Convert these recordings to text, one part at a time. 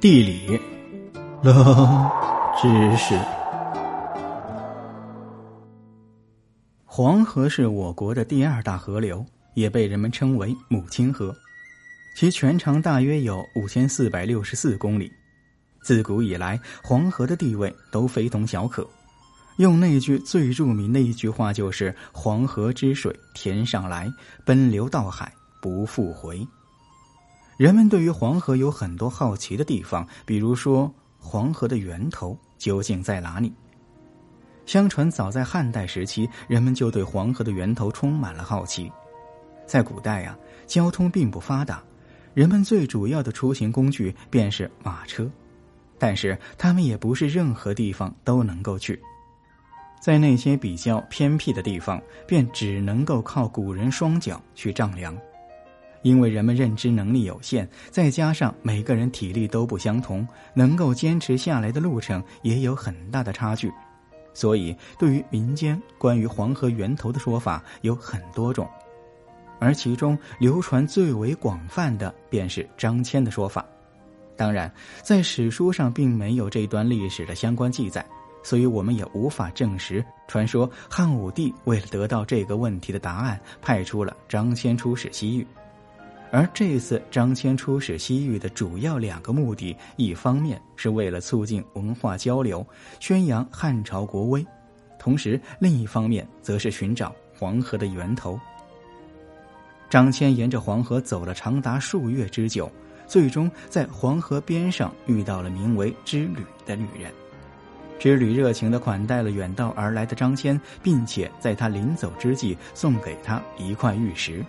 地理，冷知识。黄河是我国的第二大河流，也被人们称为母亲河，其全长大约有五千四百六十四公里。自古以来，黄河的地位都非同小可。用那句最著名的一句话就是“黄河之水天上来，奔流到海不复回”。人们对于黄河有很多好奇的地方，比如说黄河的源头究竟在哪里？相传早在汉代时期，人们就对黄河的源头充满了好奇。在古代啊，交通并不发达，人们最主要的出行工具便是马车，但是他们也不是任何地方都能够去，在那些比较偏僻的地方，便只能够靠古人双脚去丈量。因为人们认知能力有限，再加上每个人体力都不相同，能够坚持下来的路程也有很大的差距，所以对于民间关于黄河源头的说法有很多种，而其中流传最为广泛的便是张骞的说法。当然，在史书上并没有这段历史的相关记载，所以我们也无法证实传说汉武帝为了得到这个问题的答案，派出了张骞出使西域。而这次张骞出使西域的主要两个目的，一方面是为了促进文化交流，宣扬汉朝国威；同时，另一方面则是寻找黄河的源头。张骞沿着黄河走了长达数月之久，最终在黄河边上遇到了名为织吕的女人。织吕热情的款待了远道而来的张骞，并且在他临走之际送给他一块玉石。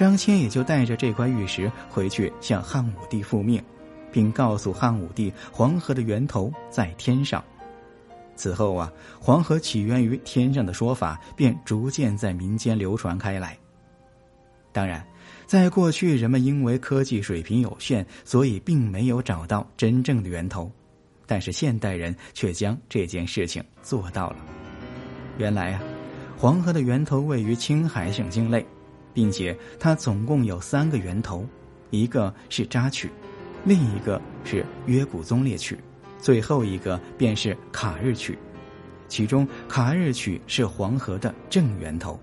张骞也就带着这块玉石回去向汉武帝复命，并告诉汉武帝黄河的源头在天上。此后啊，黄河起源于天上的说法便逐渐在民间流传开来。当然，在过去人们因为科技水平有限，所以并没有找到真正的源头，但是现代人却将这件事情做到了。原来啊，黄河的源头位于青海省境内。并且它总共有三个源头，一个是扎曲，另一个是约古宗列曲，最后一个便是卡日曲。其中卡日曲是黄河的正源头。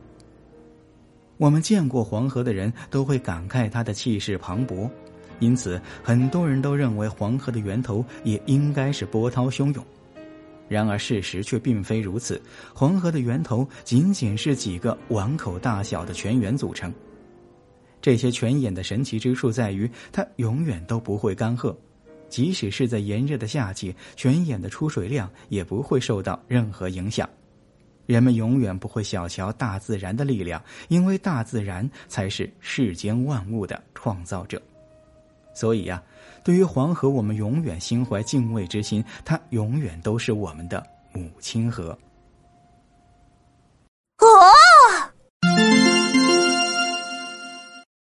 我们见过黄河的人都会感慨它的气势磅礴，因此很多人都认为黄河的源头也应该是波涛汹涌。然而事实却并非如此，黄河的源头仅仅是几个碗口大小的泉眼组成。这些泉眼的神奇之处在于，它永远都不会干涸，即使是在炎热的夏季，泉眼的出水量也不会受到任何影响。人们永远不会小瞧大自然的力量，因为大自然才是世间万物的创造者。所以呀，对于黄河，我们永远心怀敬畏之心，它永远都是我们的母亲河。